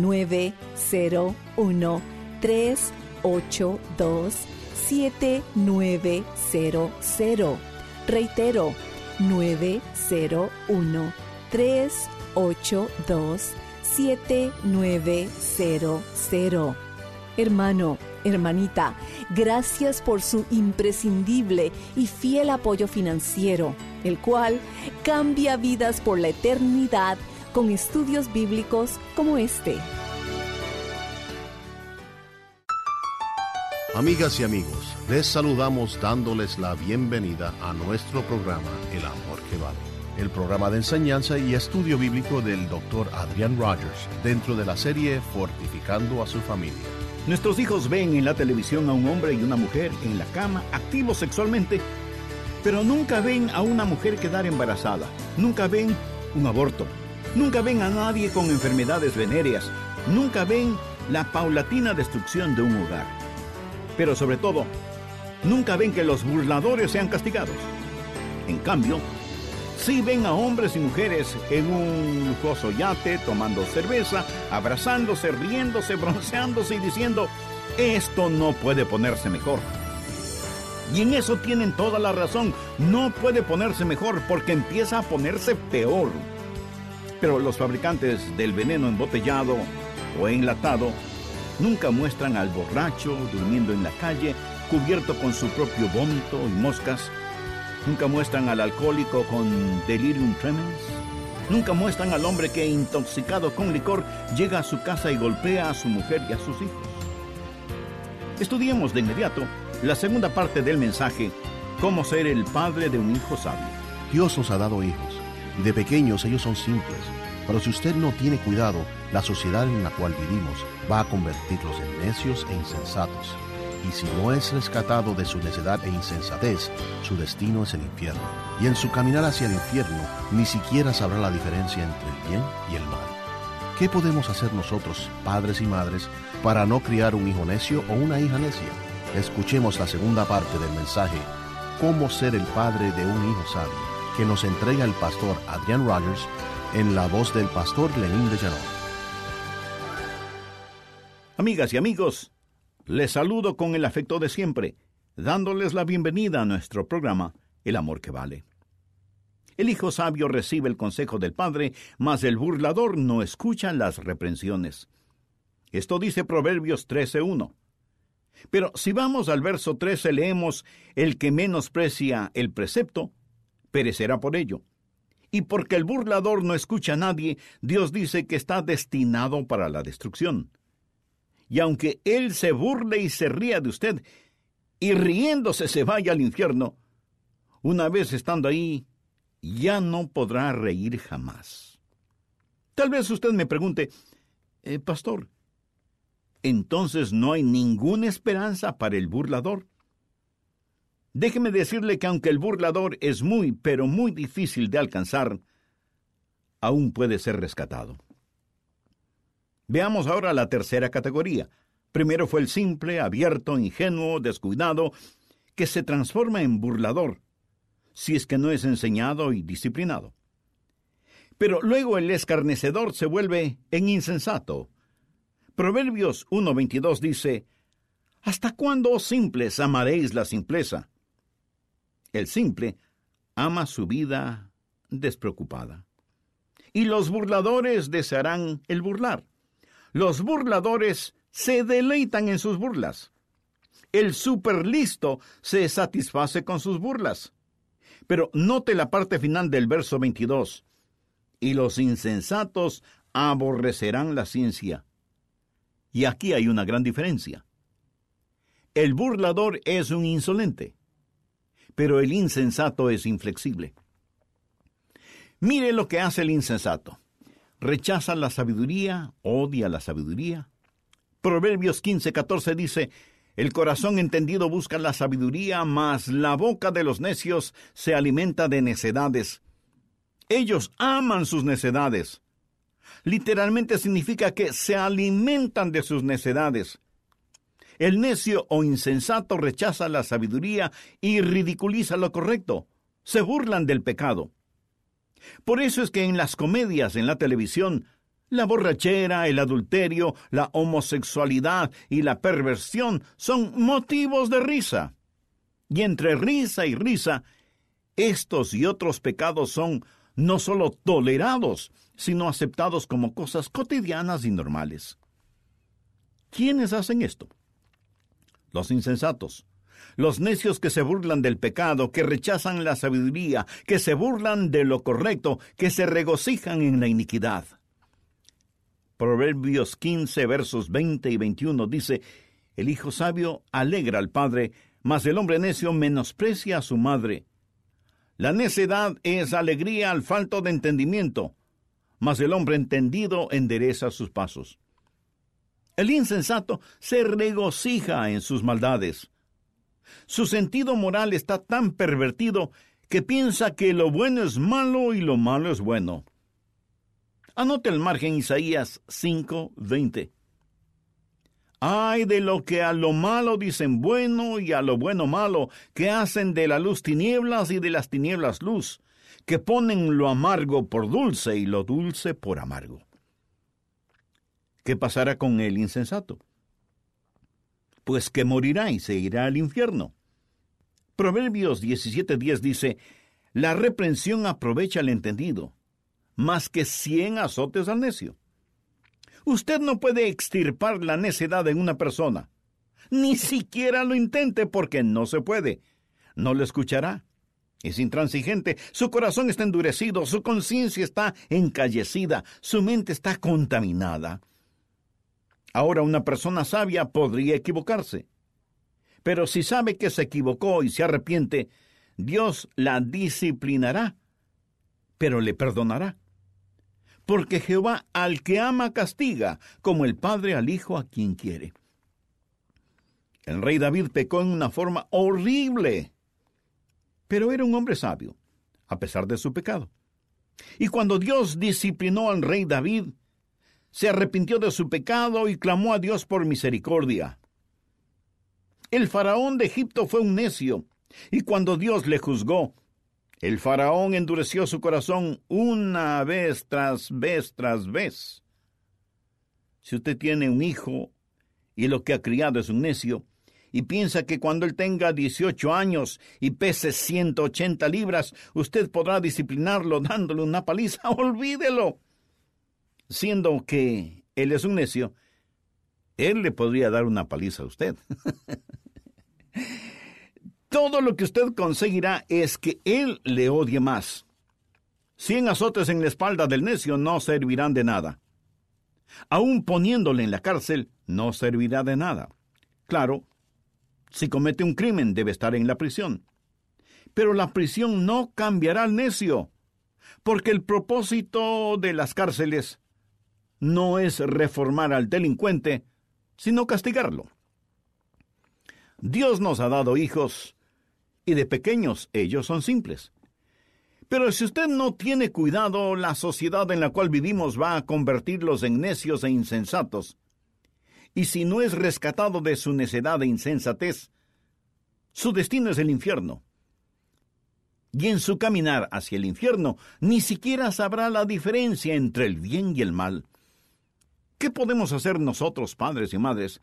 901 382 7900. Reitero, 901 382 7900. Hermano, hermanita, gracias por su imprescindible y fiel apoyo financiero, el cual cambia vidas por la eternidad con estudios bíblicos como este. Amigas y amigos, les saludamos dándoles la bienvenida a nuestro programa El Amor que Vale, el programa de enseñanza y estudio bíblico del Dr. Adrian Rogers dentro de la serie Fortificando a su familia. Nuestros hijos ven en la televisión a un hombre y una mujer en la cama activos sexualmente, pero nunca ven a una mujer quedar embarazada, nunca ven un aborto, nunca ven a nadie con enfermedades venéreas, nunca ven la paulatina destrucción de un hogar pero sobre todo, nunca ven que los burladores sean castigados. En cambio, sí ven a hombres y mujeres en un lujoso yate, tomando cerveza, abrazándose, riéndose, bronceándose y diciendo, esto no puede ponerse mejor. Y en eso tienen toda la razón, no puede ponerse mejor porque empieza a ponerse peor. Pero los fabricantes del veneno embotellado o enlatado Nunca muestran al borracho durmiendo en la calle, cubierto con su propio vómito y moscas. Nunca muestran al alcohólico con delirium tremens. Nunca muestran al hombre que, intoxicado con licor, llega a su casa y golpea a su mujer y a sus hijos. Estudiemos de inmediato la segunda parte del mensaje, cómo ser el padre de un hijo sabio. Dios nos ha dado hijos, de pequeños ellos son simples, pero si usted no tiene cuidado, la sociedad en la cual vivimos va a convertirlos en necios e insensatos. Y si no es rescatado de su necedad e insensatez, su destino es el infierno. Y en su caminar hacia el infierno, ni siquiera sabrá la diferencia entre el bien y el mal. ¿Qué podemos hacer nosotros, padres y madres, para no criar un hijo necio o una hija necia? Escuchemos la segunda parte del mensaje, Cómo ser el padre de un hijo sabio, que nos entrega el pastor Adrian Rogers en la voz del pastor Lenín de Llanón. Amigas y amigos, les saludo con el afecto de siempre, dándoles la bienvenida a nuestro programa El Amor que Vale. El hijo sabio recibe el consejo del padre, mas el burlador no escucha las reprensiones. Esto dice Proverbios 13.1. Pero si vamos al verso 13 leemos, el que menosprecia el precepto, perecerá por ello. Y porque el burlador no escucha a nadie, Dios dice que está destinado para la destrucción y aunque él se burle y se ría de usted, y riéndose se vaya al infierno, una vez estando ahí, ya no podrá reír jamás. Tal vez usted me pregunte, eh, Pastor, entonces no hay ninguna esperanza para el burlador. Déjeme decirle que aunque el burlador es muy, pero muy difícil de alcanzar, aún puede ser rescatado. Veamos ahora la tercera categoría. Primero fue el simple, abierto, ingenuo, descuidado, que se transforma en burlador, si es que no es enseñado y disciplinado. Pero luego el escarnecedor se vuelve en insensato. Proverbios 1.22 dice, ¿Hasta cuándo, simples, amaréis la simpleza? El simple ama su vida despreocupada. Y los burladores desearán el burlar. Los burladores se deleitan en sus burlas. El superlisto se satisface con sus burlas. Pero note la parte final del verso 22. Y los insensatos aborrecerán la ciencia. Y aquí hay una gran diferencia. El burlador es un insolente, pero el insensato es inflexible. Mire lo que hace el insensato. Rechaza la sabiduría, odia la sabiduría. Proverbios 15:14 dice, el corazón entendido busca la sabiduría, mas la boca de los necios se alimenta de necedades. Ellos aman sus necedades. Literalmente significa que se alimentan de sus necedades. El necio o insensato rechaza la sabiduría y ridiculiza lo correcto. Se burlan del pecado. Por eso es que en las comedias en la televisión, la borrachera, el adulterio, la homosexualidad y la perversión son motivos de risa. Y entre risa y risa, estos y otros pecados son no solo tolerados, sino aceptados como cosas cotidianas y normales. ¿Quiénes hacen esto? Los insensatos, los necios que se burlan del pecado, que rechazan la sabiduría, que se burlan de lo correcto, que se regocijan en la iniquidad. Proverbios 15, versos 20 y 21 dice, El hijo sabio alegra al padre, mas el hombre necio menosprecia a su madre. La necedad es alegría al falto de entendimiento, mas el hombre entendido endereza sus pasos. El insensato se regocija en sus maldades. Su sentido moral está tan pervertido que piensa que lo bueno es malo y lo malo es bueno. Anote el margen Isaías 5:20. Ay de lo que a lo malo dicen bueno y a lo bueno malo, que hacen de la luz tinieblas y de las tinieblas luz, que ponen lo amargo por dulce y lo dulce por amargo. ¿Qué pasará con el insensato? Pues que morirá y se irá al infierno. Proverbios 17:10 dice, La reprensión aprovecha al entendido, más que cien azotes al necio. Usted no puede extirpar la necedad en una persona. Ni siquiera lo intente porque no se puede. No lo escuchará. Es intransigente, su corazón está endurecido, su conciencia está encallecida, su mente está contaminada. Ahora una persona sabia podría equivocarse. Pero si sabe que se equivocó y se arrepiente, Dios la disciplinará, pero le perdonará porque Jehová al que ama castiga, como el Padre al Hijo a quien quiere. El rey David pecó en una forma horrible, pero era un hombre sabio, a pesar de su pecado. Y cuando Dios disciplinó al rey David, se arrepintió de su pecado y clamó a Dios por misericordia. El faraón de Egipto fue un necio, y cuando Dios le juzgó, el faraón endureció su corazón una vez tras vez tras vez. Si usted tiene un hijo y lo que ha criado es un necio, y piensa que cuando él tenga 18 años y pese 180 libras, usted podrá disciplinarlo dándole una paliza, olvídelo. Siendo que él es un necio, él le podría dar una paliza a usted. todo lo que usted conseguirá es que él le odie más. Cien azotes en la espalda del necio no servirán de nada. Aún poniéndole en la cárcel, no servirá de nada. Claro, si comete un crimen debe estar en la prisión. Pero la prisión no cambiará al necio, porque el propósito de las cárceles no es reformar al delincuente, sino castigarlo. Dios nos ha dado hijos y de pequeños ellos son simples. Pero si usted no tiene cuidado, la sociedad en la cual vivimos va a convertirlos en necios e insensatos. Y si no es rescatado de su necedad e insensatez, su destino es el infierno. Y en su caminar hacia el infierno ni siquiera sabrá la diferencia entre el bien y el mal. ¿Qué podemos hacer nosotros, padres y madres,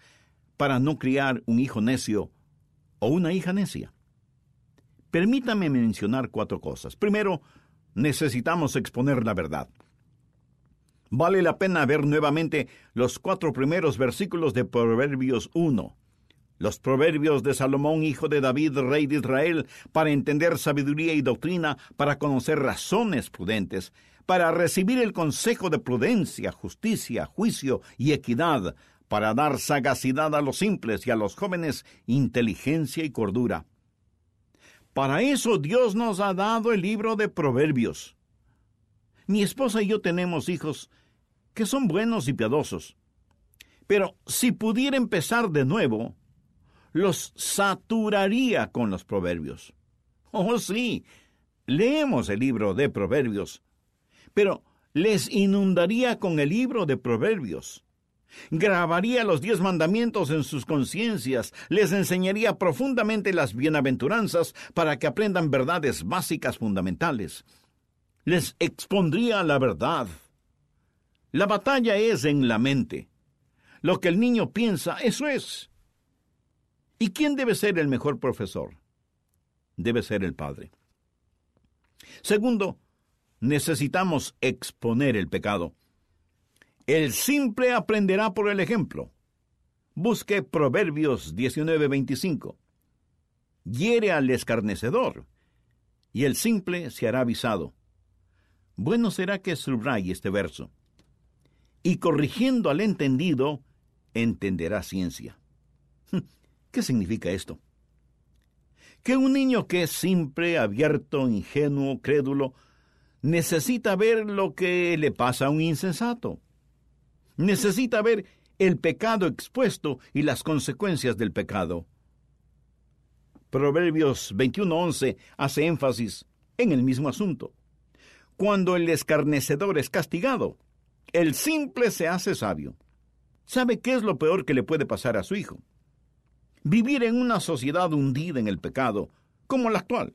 para no criar un hijo necio o una hija necia? Permítame mencionar cuatro cosas. Primero, necesitamos exponer la verdad. Vale la pena ver nuevamente los cuatro primeros versículos de Proverbios 1. Los proverbios de Salomón, hijo de David, rey de Israel, para entender sabiduría y doctrina, para conocer razones prudentes, para recibir el consejo de prudencia, justicia, juicio y equidad, para dar sagacidad a los simples y a los jóvenes inteligencia y cordura. Para eso Dios nos ha dado el libro de Proverbios. Mi esposa y yo tenemos hijos que son buenos y piadosos. Pero si pudiera empezar de nuevo, los saturaría con los proverbios. Oh sí, leemos el libro de Proverbios, pero les inundaría con el libro de Proverbios grabaría los diez mandamientos en sus conciencias, les enseñaría profundamente las bienaventuranzas para que aprendan verdades básicas fundamentales. Les expondría la verdad. La batalla es en la mente. Lo que el niño piensa, eso es. ¿Y quién debe ser el mejor profesor? Debe ser el padre. Segundo, necesitamos exponer el pecado. El simple aprenderá por el ejemplo. Busque Proverbios 19:25. Hiere al escarnecedor, y el simple se hará avisado. Bueno será que subraye este verso. Y corrigiendo al entendido, entenderá ciencia. ¿Qué significa esto? Que un niño que es simple, abierto, ingenuo, crédulo, necesita ver lo que le pasa a un insensato necesita ver el pecado expuesto y las consecuencias del pecado. Proverbios 21:11 hace énfasis en el mismo asunto. Cuando el escarnecedor es castigado, el simple se hace sabio. ¿Sabe qué es lo peor que le puede pasar a su hijo? Vivir en una sociedad hundida en el pecado, como la actual,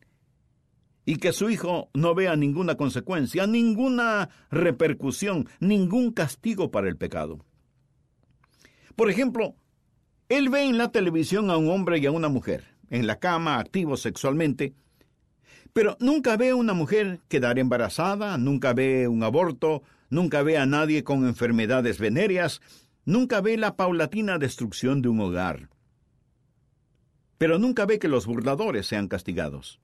y que su hijo no vea ninguna consecuencia, ninguna repercusión, ningún castigo para el pecado. Por ejemplo, él ve en la televisión a un hombre y a una mujer, en la cama, activos sexualmente, pero nunca ve a una mujer quedar embarazada, nunca ve un aborto, nunca ve a nadie con enfermedades venéreas, nunca ve la paulatina destrucción de un hogar. Pero nunca ve que los burladores sean castigados.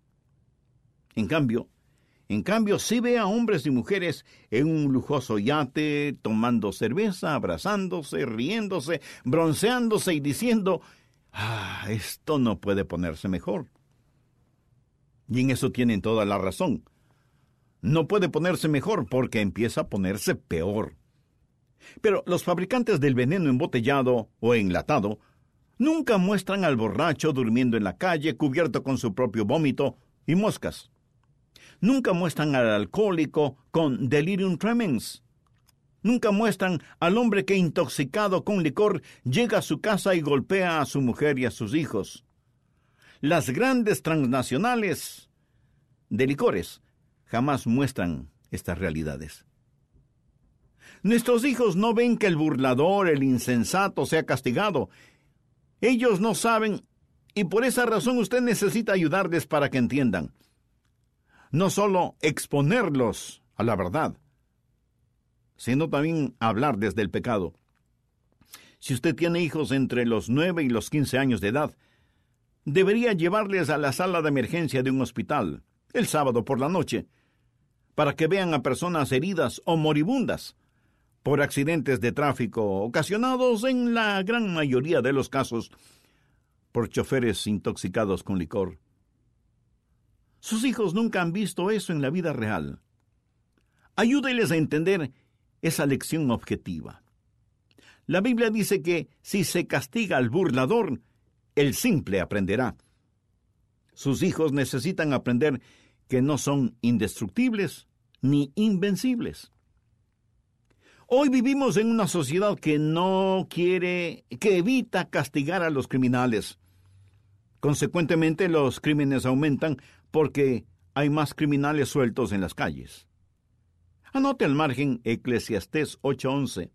En cambio, en cambio, sí ve a hombres y mujeres en un lujoso yate, tomando cerveza, abrazándose, riéndose, bronceándose y diciendo, ah, esto no puede ponerse mejor. Y en eso tienen toda la razón. No puede ponerse mejor porque empieza a ponerse peor. Pero los fabricantes del veneno embotellado o enlatado nunca muestran al borracho durmiendo en la calle cubierto con su propio vómito y moscas nunca muestran al alcohólico con delirium tremens. Nunca muestran al hombre que intoxicado con licor llega a su casa y golpea a su mujer y a sus hijos. Las grandes transnacionales de licores jamás muestran estas realidades. Nuestros hijos no ven que el burlador, el insensato sea castigado. Ellos no saben y por esa razón usted necesita ayudarles para que entiendan no solo exponerlos a la verdad, sino también hablar desde el pecado. Si usted tiene hijos entre los nueve y los quince años de edad, debería llevarles a la sala de emergencia de un hospital el sábado por la noche, para que vean a personas heridas o moribundas por accidentes de tráfico ocasionados en la gran mayoría de los casos por choferes intoxicados con licor. Sus hijos nunca han visto eso en la vida real. Ayúdeles a entender esa lección objetiva. La Biblia dice que si se castiga al burlador, el simple aprenderá. Sus hijos necesitan aprender que no son indestructibles ni invencibles. Hoy vivimos en una sociedad que no quiere, que evita castigar a los criminales. Consecuentemente, los crímenes aumentan porque hay más criminales sueltos en las calles. Anote al margen Eclesiastés 8:11.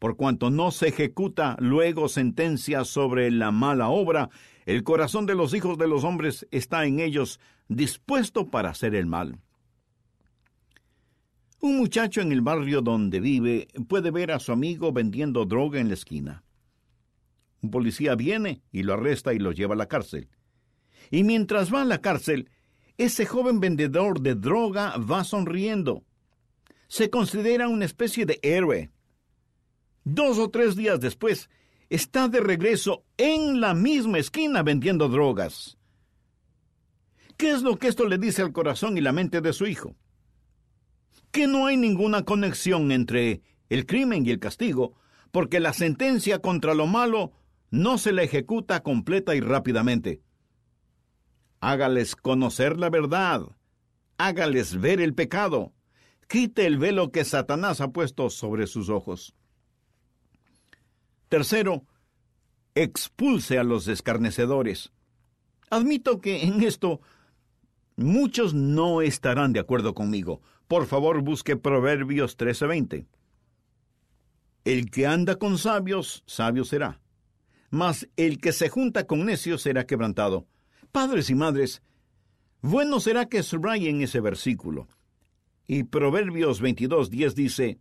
Por cuanto no se ejecuta luego sentencia sobre la mala obra, el corazón de los hijos de los hombres está en ellos dispuesto para hacer el mal. Un muchacho en el barrio donde vive puede ver a su amigo vendiendo droga en la esquina. Un policía viene y lo arresta y lo lleva a la cárcel. Y mientras va a la cárcel, ese joven vendedor de droga va sonriendo. Se considera una especie de héroe. Dos o tres días después, está de regreso en la misma esquina vendiendo drogas. ¿Qué es lo que esto le dice al corazón y la mente de su hijo? Que no hay ninguna conexión entre el crimen y el castigo, porque la sentencia contra lo malo no se la ejecuta completa y rápidamente. Hágales conocer la verdad, hágales ver el pecado, quite el velo que Satanás ha puesto sobre sus ojos. Tercero, expulse a los escarnecedores. Admito que en esto muchos no estarán de acuerdo conmigo. Por favor, busque Proverbios 13:20. El que anda con sabios, sabio será. Mas el que se junta con necios será quebrantado. Padres y madres, bueno será que subrayen ese versículo. Y Proverbios 22:10 dice,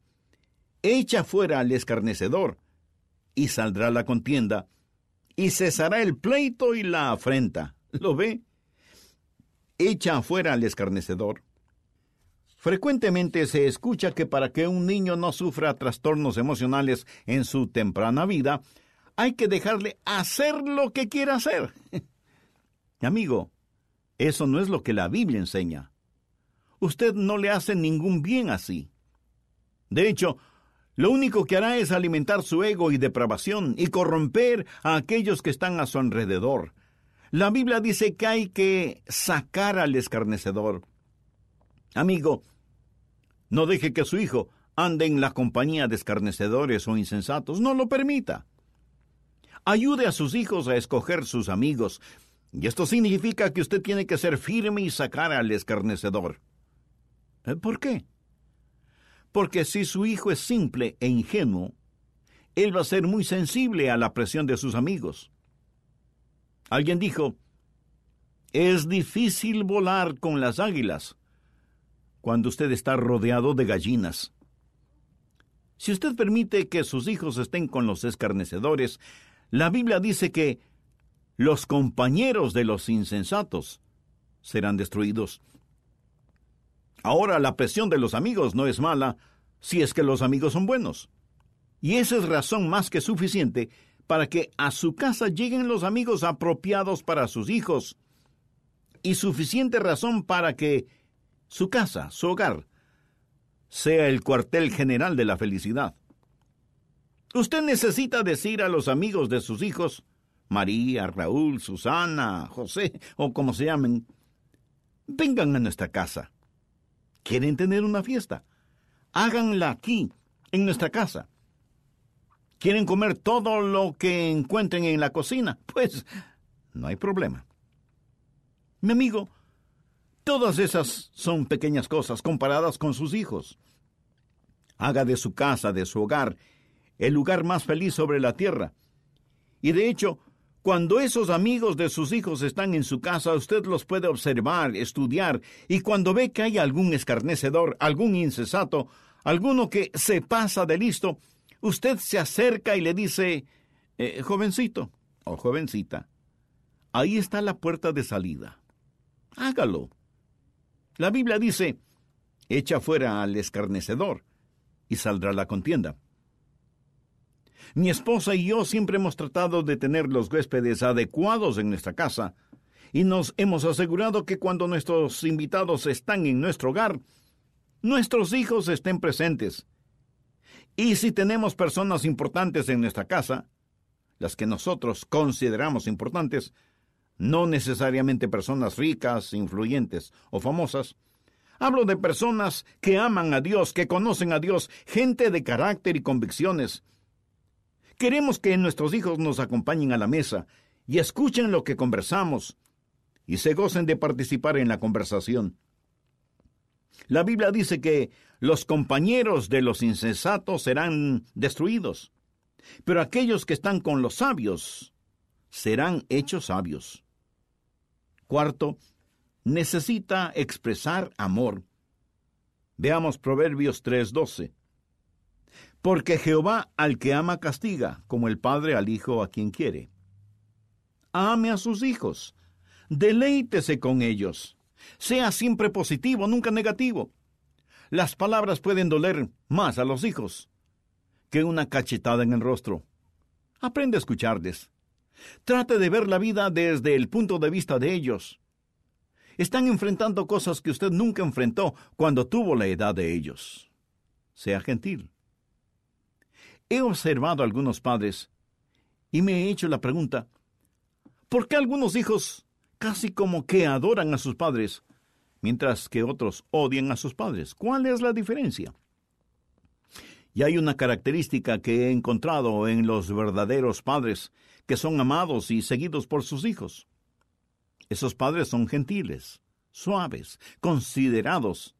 Echa fuera al escarnecedor, y saldrá la contienda, y cesará el pleito y la afrenta. ¿Lo ve? Echa afuera al escarnecedor. Frecuentemente se escucha que para que un niño no sufra trastornos emocionales en su temprana vida, hay que dejarle hacer lo que quiera hacer. Amigo, eso no es lo que la Biblia enseña. Usted no le hace ningún bien así. De hecho, lo único que hará es alimentar su ego y depravación y corromper a aquellos que están a su alrededor. La Biblia dice que hay que sacar al escarnecedor. Amigo, no deje que su hijo ande en la compañía de escarnecedores o insensatos. No lo permita. Ayude a sus hijos a escoger sus amigos. Y esto significa que usted tiene que ser firme y sacar al escarnecedor. ¿Eh? ¿Por qué? porque si su hijo es simple e ingenuo, él va a ser muy sensible a la presión de sus amigos. Alguien dijo, es difícil volar con las águilas cuando usted está rodeado de gallinas. Si usted permite que sus hijos estén con los escarnecedores, la Biblia dice que los compañeros de los insensatos serán destruidos. Ahora la presión de los amigos no es mala si es que los amigos son buenos. Y esa es razón más que suficiente para que a su casa lleguen los amigos apropiados para sus hijos y suficiente razón para que su casa, su hogar, sea el cuartel general de la felicidad. Usted necesita decir a los amigos de sus hijos, María, Raúl, Susana, José o como se llamen, vengan a nuestra casa. ¿Quieren tener una fiesta? Háganla aquí, en nuestra casa. ¿Quieren comer todo lo que encuentren en la cocina? Pues no hay problema. Mi amigo, todas esas son pequeñas cosas comparadas con sus hijos. Haga de su casa, de su hogar, el lugar más feliz sobre la tierra. Y de hecho, cuando esos amigos de sus hijos están en su casa, usted los puede observar, estudiar, y cuando ve que hay algún escarnecedor, algún incesato, alguno que se pasa de listo, usted se acerca y le dice, eh, jovencito o jovencita, ahí está la puerta de salida. Hágalo. La Biblia dice, echa fuera al escarnecedor y saldrá la contienda. Mi esposa y yo siempre hemos tratado de tener los huéspedes adecuados en nuestra casa, y nos hemos asegurado que cuando nuestros invitados están en nuestro hogar, nuestros hijos estén presentes. Y si tenemos personas importantes en nuestra casa, las que nosotros consideramos importantes, no necesariamente personas ricas, influyentes o famosas. Hablo de personas que aman a Dios, que conocen a Dios, gente de carácter y convicciones. Queremos que nuestros hijos nos acompañen a la mesa y escuchen lo que conversamos y se gocen de participar en la conversación. La Biblia dice que los compañeros de los insensatos serán destruidos, pero aquellos que están con los sabios serán hechos sabios. Cuarto, necesita expresar amor. Veamos Proverbios 3:12. Porque Jehová al que ama castiga, como el padre al hijo a quien quiere. Ame a sus hijos, deleítese con ellos, sea siempre positivo, nunca negativo. Las palabras pueden doler más a los hijos que una cachetada en el rostro. Aprende a escucharles. Trate de ver la vida desde el punto de vista de ellos. Están enfrentando cosas que usted nunca enfrentó cuando tuvo la edad de ellos. Sea gentil. He observado a algunos padres y me he hecho la pregunta, ¿por qué algunos hijos casi como que adoran a sus padres, mientras que otros odian a sus padres? ¿Cuál es la diferencia? Y hay una característica que he encontrado en los verdaderos padres, que son amados y seguidos por sus hijos. Esos padres son gentiles, suaves, considerados,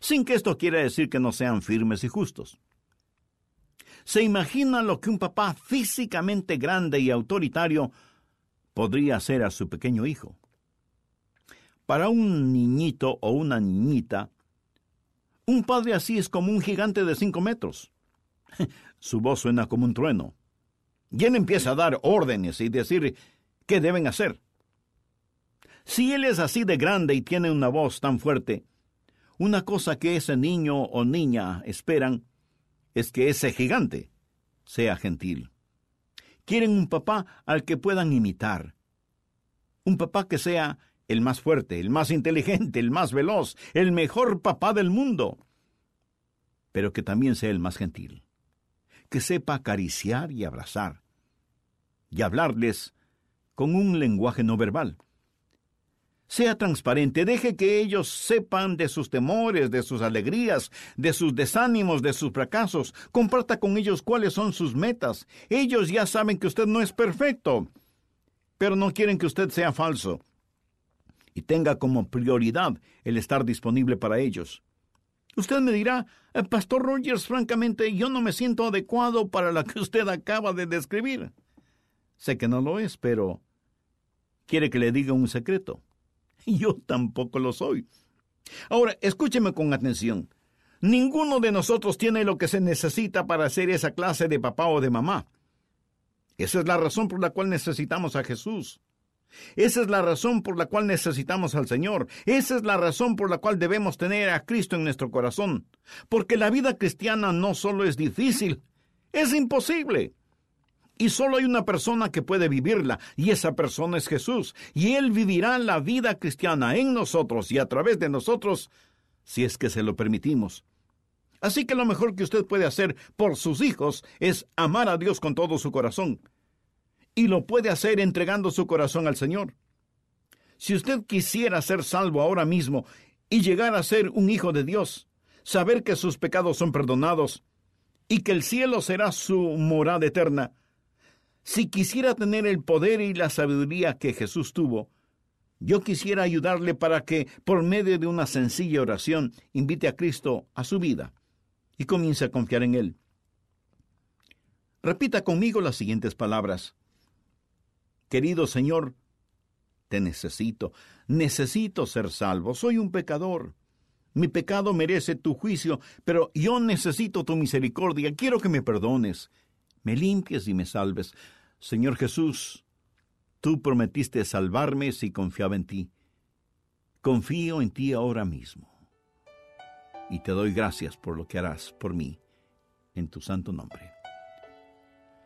sin que esto quiera decir que no sean firmes y justos. ¿Se imagina lo que un papá físicamente grande y autoritario podría hacer a su pequeño hijo? Para un niñito o una niñita, un padre así es como un gigante de cinco metros. Su voz suena como un trueno. Y él empieza a dar órdenes y decir qué deben hacer. Si él es así de grande y tiene una voz tan fuerte, una cosa que ese niño o niña esperan es que ese gigante sea gentil. Quieren un papá al que puedan imitar. Un papá que sea el más fuerte, el más inteligente, el más veloz, el mejor papá del mundo, pero que también sea el más gentil que sepa acariciar y abrazar, y hablarles con un lenguaje no verbal. Sea transparente, deje que ellos sepan de sus temores, de sus alegrías, de sus desánimos, de sus fracasos. Comparta con ellos cuáles son sus metas. Ellos ya saben que usted no es perfecto, pero no quieren que usted sea falso. Y tenga como prioridad el estar disponible para ellos. Usted me dirá, eh, Pastor Rogers, francamente, yo no me siento adecuado para la que usted acaba de describir. Sé que no lo es, pero quiere que le diga un secreto. Yo tampoco lo soy. Ahora, escúcheme con atención. Ninguno de nosotros tiene lo que se necesita para ser esa clase de papá o de mamá. Esa es la razón por la cual necesitamos a Jesús. Esa es la razón por la cual necesitamos al Señor. Esa es la razón por la cual debemos tener a Cristo en nuestro corazón. Porque la vida cristiana no solo es difícil, es imposible. Y solo hay una persona que puede vivirla, y esa persona es Jesús. Y Él vivirá la vida cristiana en nosotros y a través de nosotros, si es que se lo permitimos. Así que lo mejor que usted puede hacer por sus hijos es amar a Dios con todo su corazón y lo puede hacer entregando su corazón al Señor. Si usted quisiera ser salvo ahora mismo y llegar a ser un hijo de Dios, saber que sus pecados son perdonados y que el cielo será su morada eterna, si quisiera tener el poder y la sabiduría que Jesús tuvo, yo quisiera ayudarle para que, por medio de una sencilla oración, invite a Cristo a su vida y comience a confiar en Él. Repita conmigo las siguientes palabras. Querido Señor, te necesito, necesito ser salvo, soy un pecador. Mi pecado merece tu juicio, pero yo necesito tu misericordia, quiero que me perdones, me limpies y me salves. Señor Jesús, tú prometiste salvarme si confiaba en ti. Confío en ti ahora mismo. Y te doy gracias por lo que harás por mí, en tu santo nombre.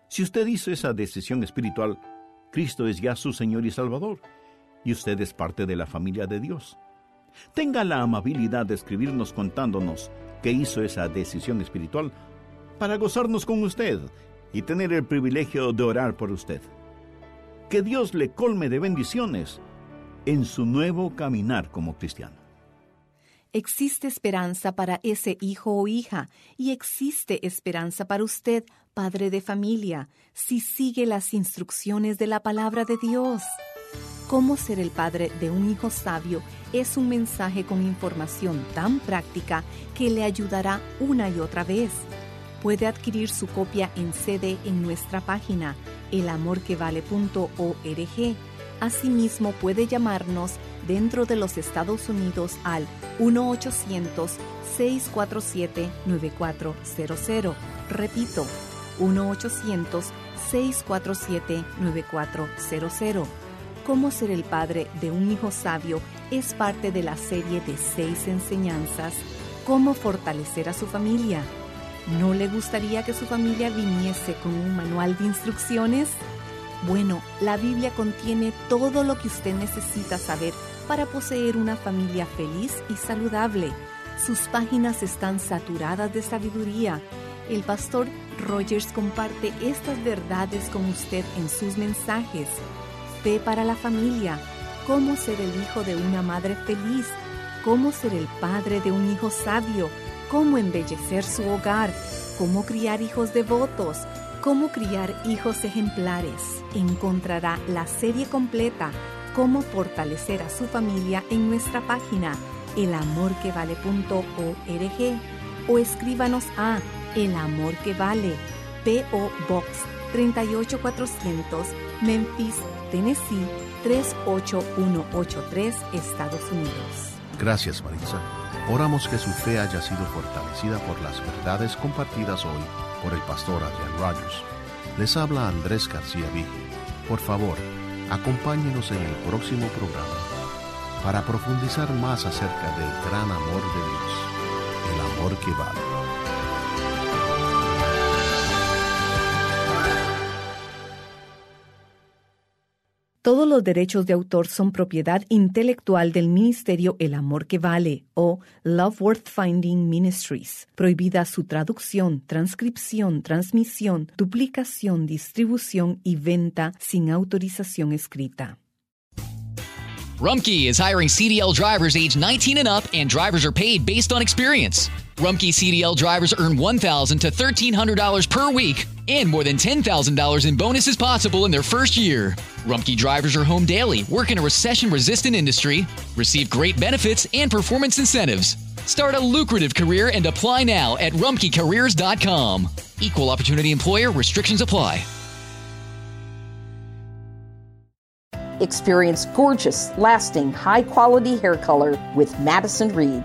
Si usted hizo esa decisión espiritual, Cristo es ya su Señor y Salvador, y usted es parte de la familia de Dios. Tenga la amabilidad de escribirnos contándonos que hizo esa decisión espiritual para gozarnos con usted y tener el privilegio de orar por usted. que Dios le colme de bendiciones en su nuevo caminar como cristiano. Existe esperanza para ese hijo o hija y existe esperanza para usted, padre de familia, si sigue las instrucciones de la palabra de Dios. Cómo ser el padre de un hijo sabio es un mensaje con información tan práctica que le ayudará una y otra vez. Puede adquirir su copia en CD en nuestra página elamorquevale.org. Asimismo, puede llamarnos dentro de los Estados Unidos al 1-800-647-9400. Repito, 1-800-647-9400. Cómo ser el padre de un hijo sabio es parte de la serie de seis enseñanzas. Cómo fortalecer a su familia. ¿No le gustaría que su familia viniese con un manual de instrucciones? Bueno, la Biblia contiene todo lo que usted necesita saber para poseer una familia feliz y saludable. Sus páginas están saturadas de sabiduría. El pastor Rogers comparte estas verdades con usted en sus mensajes. Fe para la familia, cómo ser el hijo de una madre feliz, cómo ser el padre de un hijo sabio, cómo embellecer su hogar, cómo criar hijos devotos, cómo criar hijos ejemplares. Encontrará la serie completa, cómo fortalecer a su familia en nuestra página elamorquevale.org o escríbanos a El Amor que Vale, PO Box 38400, Memphis, Tennessee 38183, Estados Unidos. Gracias, Maritza. Oramos que su fe haya sido fortalecida por las verdades compartidas hoy por el pastor Adrian Rogers. Les habla Andrés García Vigo. Por favor, acompáñenos en el próximo programa para profundizar más acerca del gran amor de Dios, el amor que vale. Todos los derechos de autor son propiedad intelectual del Ministerio El Amor que Vale o Love Worth Finding Ministries. Prohibida su traducción, transcripción, transmisión, duplicación, distribución y venta sin autorización escrita. Rumkey is hiring CDL drivers age 19 and up, and drivers are paid based on experience. Rumkey CDL drivers earn $1,000 to $1,300 per week and more than $10,000 in bonuses possible in their first year. Rumkey drivers are home daily, work in a recession resistant industry, receive great benefits and performance incentives. Start a lucrative career and apply now at rumkeycareers.com. Equal opportunity employer restrictions apply. Experience gorgeous, lasting, high quality hair color with Madison Reed.